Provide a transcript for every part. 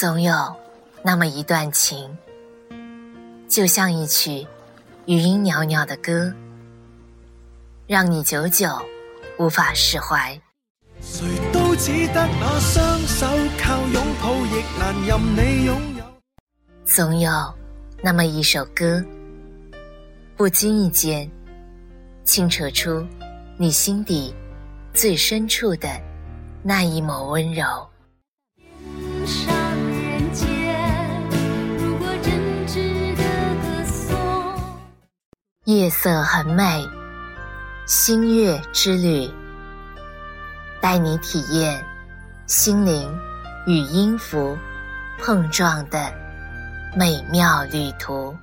总有那么一段情，就像一曲余音袅袅的歌，让你久久无法释怀。谁都只得那双手靠拥抱，亦难任你拥有。总有那么一首歌，不经意间清扯出你心底最深处的那一抹温柔。夜色很美，星月之旅，带你体验心灵与音符碰撞的美妙旅途。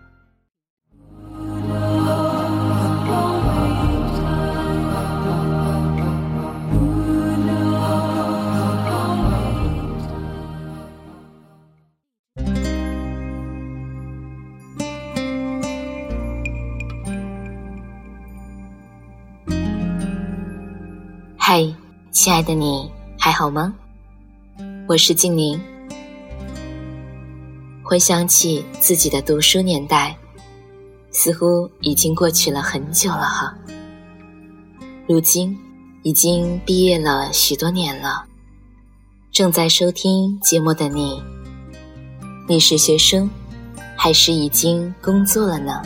亲爱的你还好吗？我是静宁。回想起自己的读书年代，似乎已经过去了很久了哈。如今已经毕业了许多年了，正在收听节目的你，你是学生，还是已经工作了呢？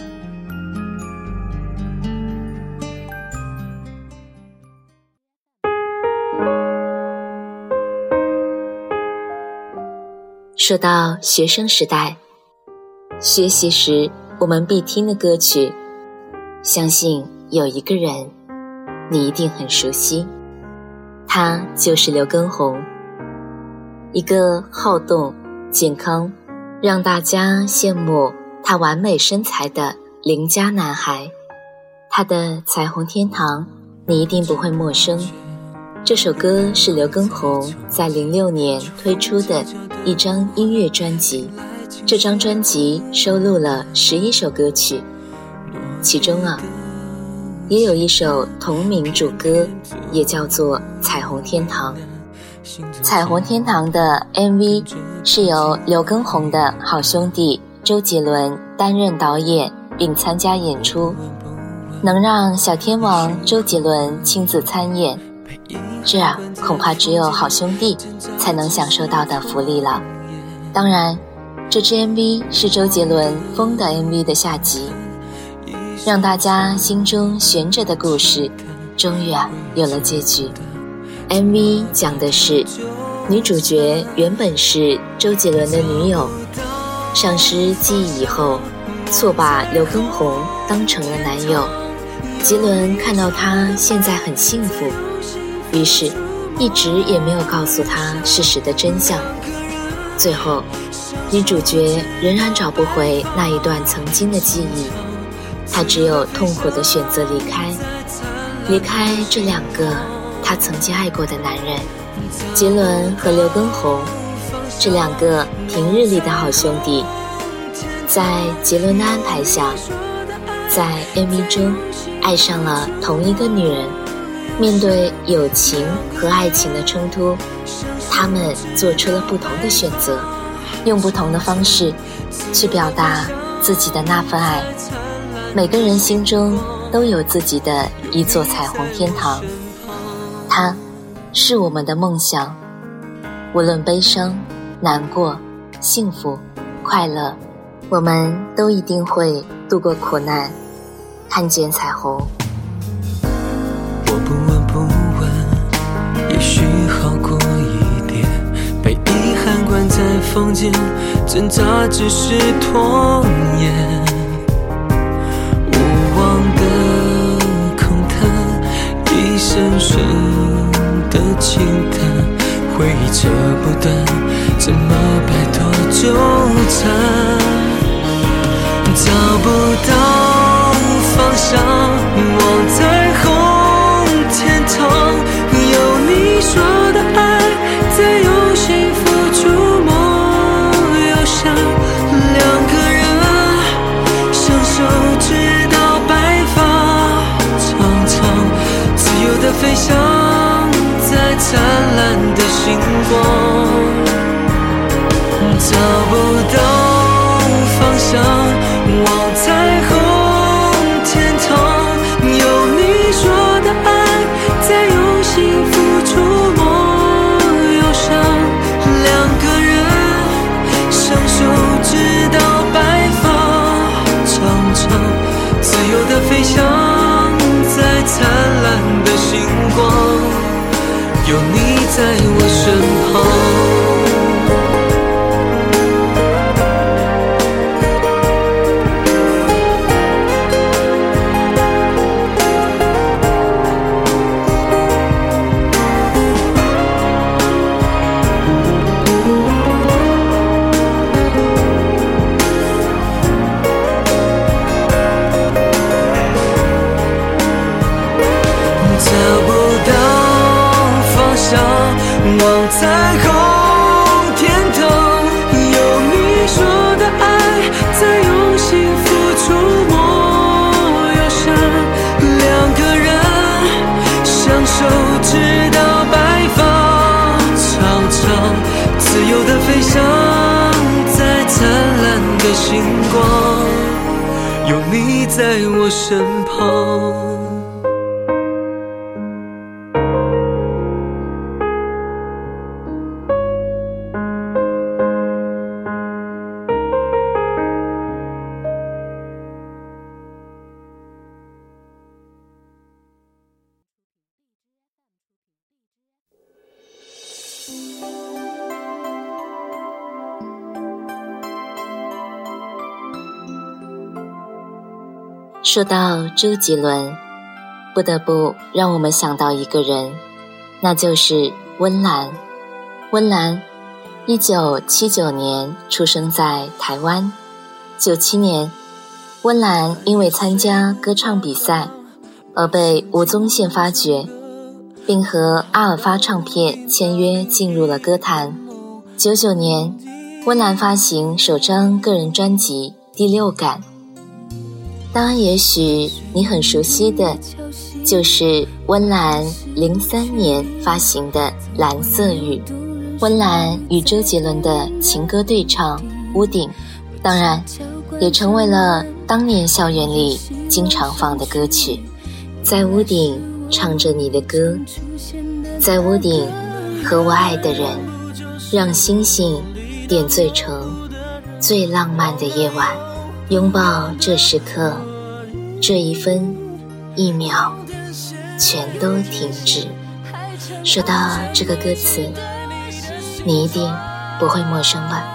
说到学生时代，学习时我们必听的歌曲，相信有一个人你一定很熟悉，他就是刘畊宏，一个好动、健康，让大家羡慕他完美身材的邻家男孩。他的《彩虹天堂》，你一定不会陌生。这首歌是刘畊宏在零六年推出的一张音乐专辑，这张专辑收录了十一首歌曲，其中啊，也有一首同名主歌，也叫做《彩虹天堂》。《彩虹天堂》的 MV 是由刘畊宏的好兄弟周杰伦担任导演并参加演出，能让小天王周杰伦亲自参演。这恐怕只有好兄弟才能享受到的福利了。当然，这支 MV 是周杰伦《风》的 MV 的下集，让大家心中悬着的故事，终于啊有了结局。MV 讲的是女主角原本是周杰伦的女友，丧失记忆以后，错把刘畊宏当成了男友。杰伦看到她现在很幸福。于是，一直也没有告诉他事实的真相。最后，女主角仍然找不回那一段曾经的记忆，她只有痛苦的选择离开，离开这两个她曾经爱过的男人——杰伦和刘畊宏。这两个平日里的好兄弟，在杰伦的安排下，在 MV 中爱上了同一个女人。面对友情和爱情的冲突，他们做出了不同的选择，用不同的方式去表达自己的那份爱。每个人心中都有自己的一座彩虹天堂，它是我们的梦想。无论悲伤、难过、幸福、快乐，我们都一定会度过苦难，看见彩虹。房间，挣扎只是拖延。无望的空谈，一声声的轻叹，回忆扯不断，怎么摆脱纠缠？找不到有你在望彩虹天堂。有你说的爱，在用心付出莫忧伤。两个人相守直到白发苍苍，自由的飞翔在灿烂的星光。有你在我身旁。说到周杰伦，不得不让我们想到一个人，那就是温岚。温岚，一九七九年出生在台湾。九七年，温岚因为参加歌唱比赛而被吴宗宪发掘，并和阿尔发唱片签约，进入了歌坛。九九年，温岚发行首张个人专辑《第六感》。当然，也许你很熟悉的，就是温岚零三年发行的《蓝色雨》，温岚与周杰伦的情歌对唱《屋顶》，当然，也成为了当年校园里经常放的歌曲。在屋顶唱着你的歌，在屋顶和我爱的人，让星星点缀成最浪漫的夜晚。拥抱这时刻，这一分一秒，全都停止。说到这个歌词，你一定不会陌生吧？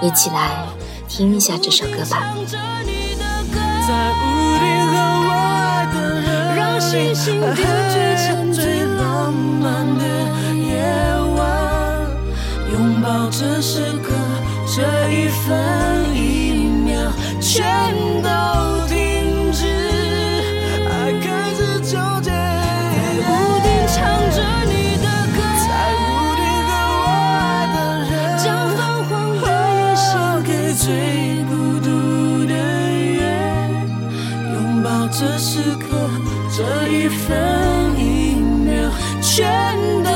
一起来听一下这首歌吧。拥抱这时刻，这一分一秒，全都停止，爱开始纠结。在屋顶唱着你的歌，在屋顶和我爱的人，将泛黄的夜献给最孤独的月。拥抱这时刻，这一分一秒，全都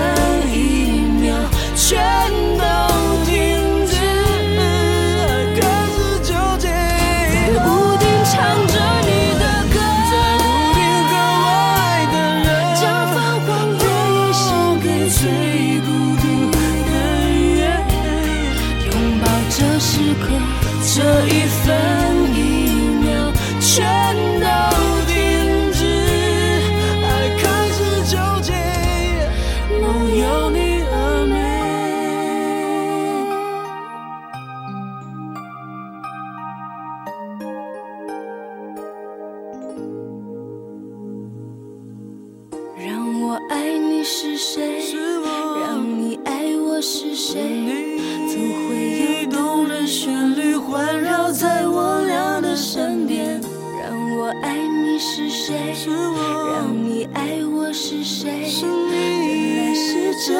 一分一秒，却爱你是谁？让你爱我是谁？你总会有动人旋律环绕在我俩的身边。让我爱你是谁？让你爱我是谁？是原来你，是这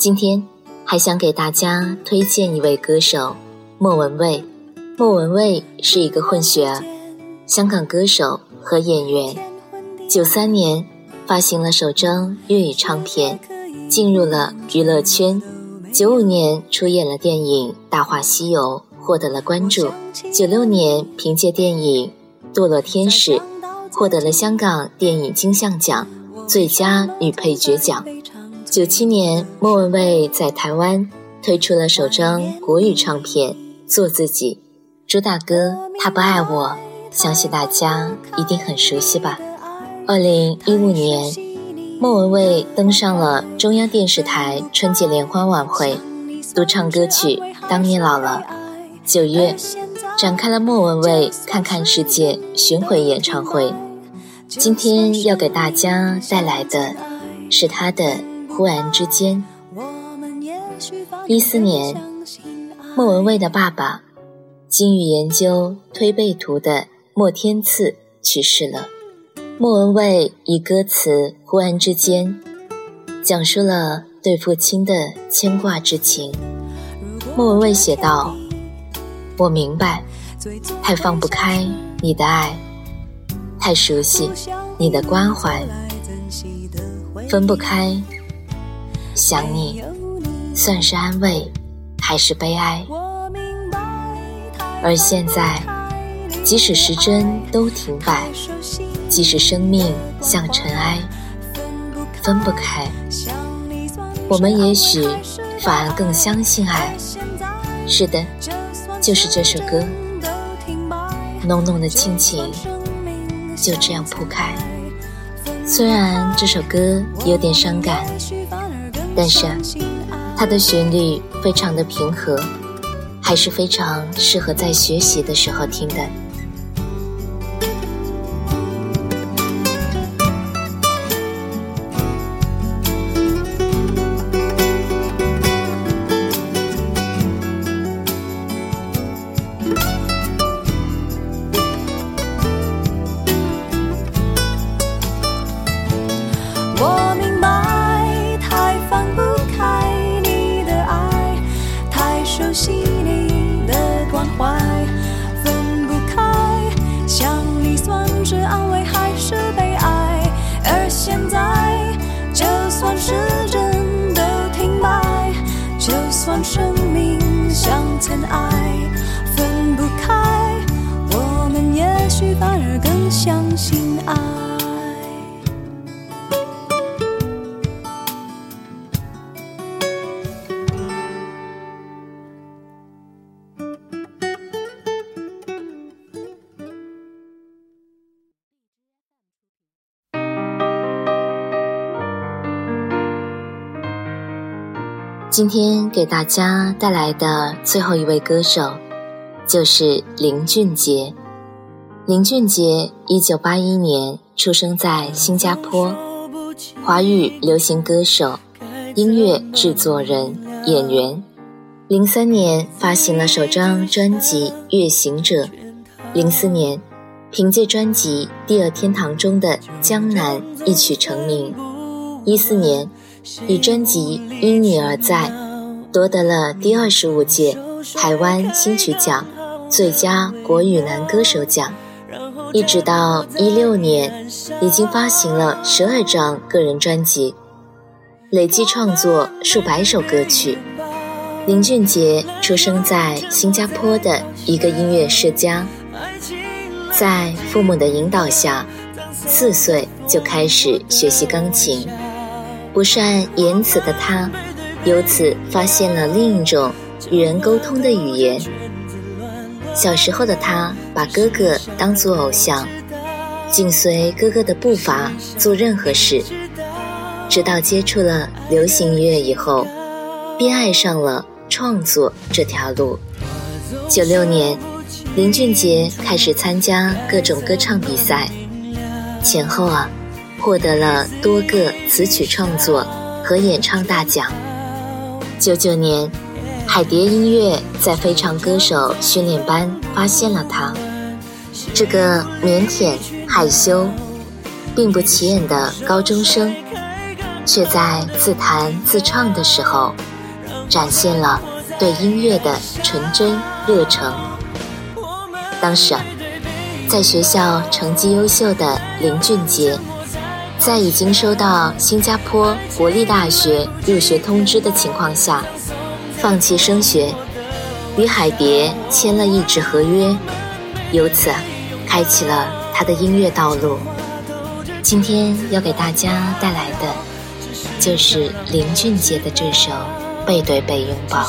今天还想给大家推荐一位歌手莫文蔚。莫文蔚是一个混血儿，香港歌手和演员。九三年发行了首张粤语唱片，进入了娱乐圈。九五年出演了电影《大话西游》，获得了关注。九六年凭借电影《堕落天使》，获得了香港电影金像奖最佳女配角奖。九七年，莫文蔚在台湾推出了首张国语唱片《做自己》，主打歌《他不爱我》，相信大家一定很熟悉吧。二零一五年，莫文蔚登上了中央电视台春节联欢晚会，独唱歌曲《当你老了》。九月，展开了莫文蔚看看世界巡回演唱会。今天要给大家带来的是他的《忽然之间》。一四年，莫文蔚的爸爸，金玉研究推背图的莫天赐去世了。莫文蔚以歌词《忽然之间》，讲述了对父亲的牵挂之情。莫文蔚写道：“我明白，太放不开你的爱，太熟悉你的关怀，分不开。想你，算是安慰，还是悲哀？而现在，即使时针都停摆，即使生命像尘埃，分不开。我们也许反而更相信爱。是的，就是这首歌，浓浓的亲情就这样铺开。虽然这首歌有点伤感，但是它的旋律非常的平和，还是非常适合在学习的时候听的。今天给大家带来的最后一位歌手，就是林俊杰。林俊杰一九八一年出生在新加坡，华语流行歌手、音乐制作人、演员。零三年发行了首张专辑《月行者》，零四年凭借专辑《第二天堂》中的《江南》一曲成名，一四年。以专辑《因你而在》夺得了第二十五届台湾新曲奖最佳国语男歌手奖，一直到一六年，已经发行了十二张个人专辑，累计创作数百首歌曲。林俊杰出生在新加坡的一个音乐世家，在父母的引导下，四岁就开始学习钢琴。不善言辞的他，由此发现了另一种与人沟通的语言。小时候的他把哥哥当作偶像，紧随哥哥的步伐做任何事。直到接触了流行音乐以后，便爱上了创作这条路。九六年，林俊杰开始参加各种歌唱比赛，前后啊。获得了多个词曲创作和演唱大奖。九九年，海蝶音乐在非常歌手训练班发现了他，这个腼腆害羞、并不起眼的高中生，却在自弹自唱的时候，展现了对音乐的纯真热诚。当时，在学校成绩优秀的林俊杰。在已经收到新加坡国立大学入学通知的情况下，放弃升学，与海蝶签了一纸合约，由此开启了他的音乐道路。今天要给大家带来的，就是林俊杰的这首《背对背拥抱》。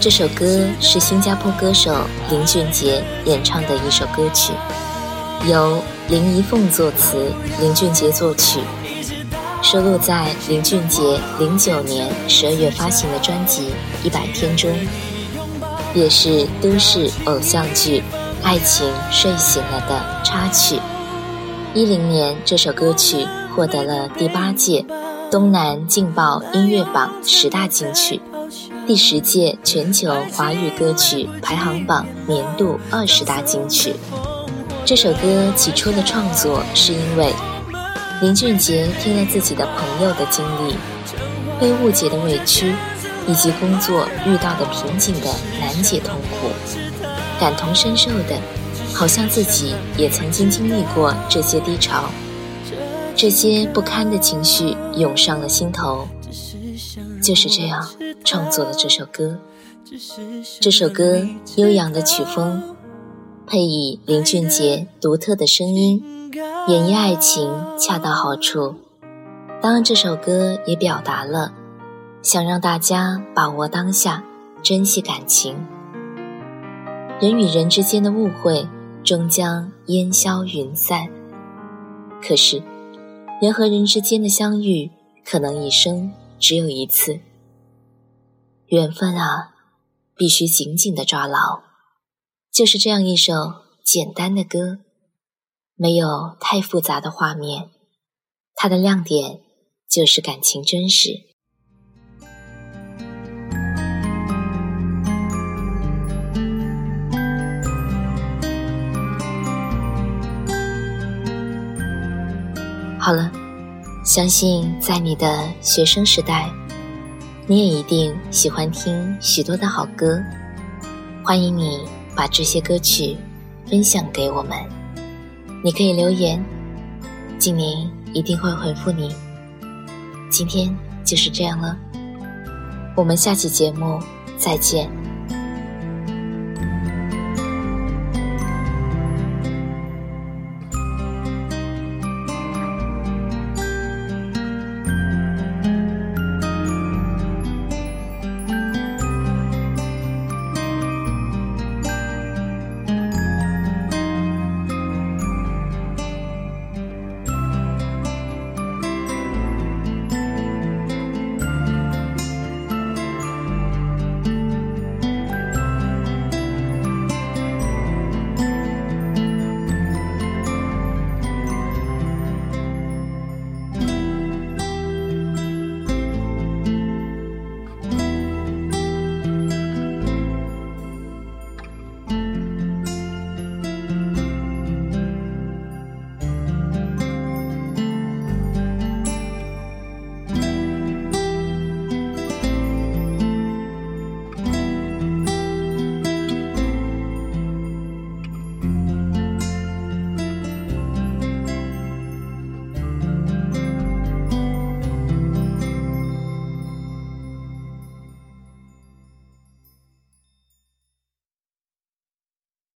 这首歌是新加坡歌手林俊杰演唱的一首歌曲，由。林一凤作词，林俊杰作曲，收录在林俊杰零九年十二月发行的专辑《一百天》中，也是都市偶像剧《爱情睡醒了》的插曲。一零年，这首歌曲获得了第八届东南劲爆音乐榜十大金曲，第十届全球华语歌曲排行榜年度二十大金曲。这首歌起初的创作是因为林俊杰听了自己的朋友的经历，被误解的委屈，以及工作遇到的瓶颈的难解痛苦，感同身受的，好像自己也曾经经历过这些低潮，这些不堪的情绪涌上了心头，就是这样创作了这首歌。这首歌悠扬的曲风。配以林俊杰独特的声音，演绎爱情恰到好处。当然，这首歌也表达了想让大家把握当下，珍惜感情。人与人之间的误会终将烟消云散，可是人和人之间的相遇，可能一生只有一次。缘分啊，必须紧紧的抓牢。就是这样一首简单的歌，没有太复杂的画面，它的亮点就是感情真实。好了，相信在你的学生时代，你也一定喜欢听许多的好歌，欢迎你。把这些歌曲分享给我们，你可以留言，静宁一定会回复你。今天就是这样了，我们下期节目再见。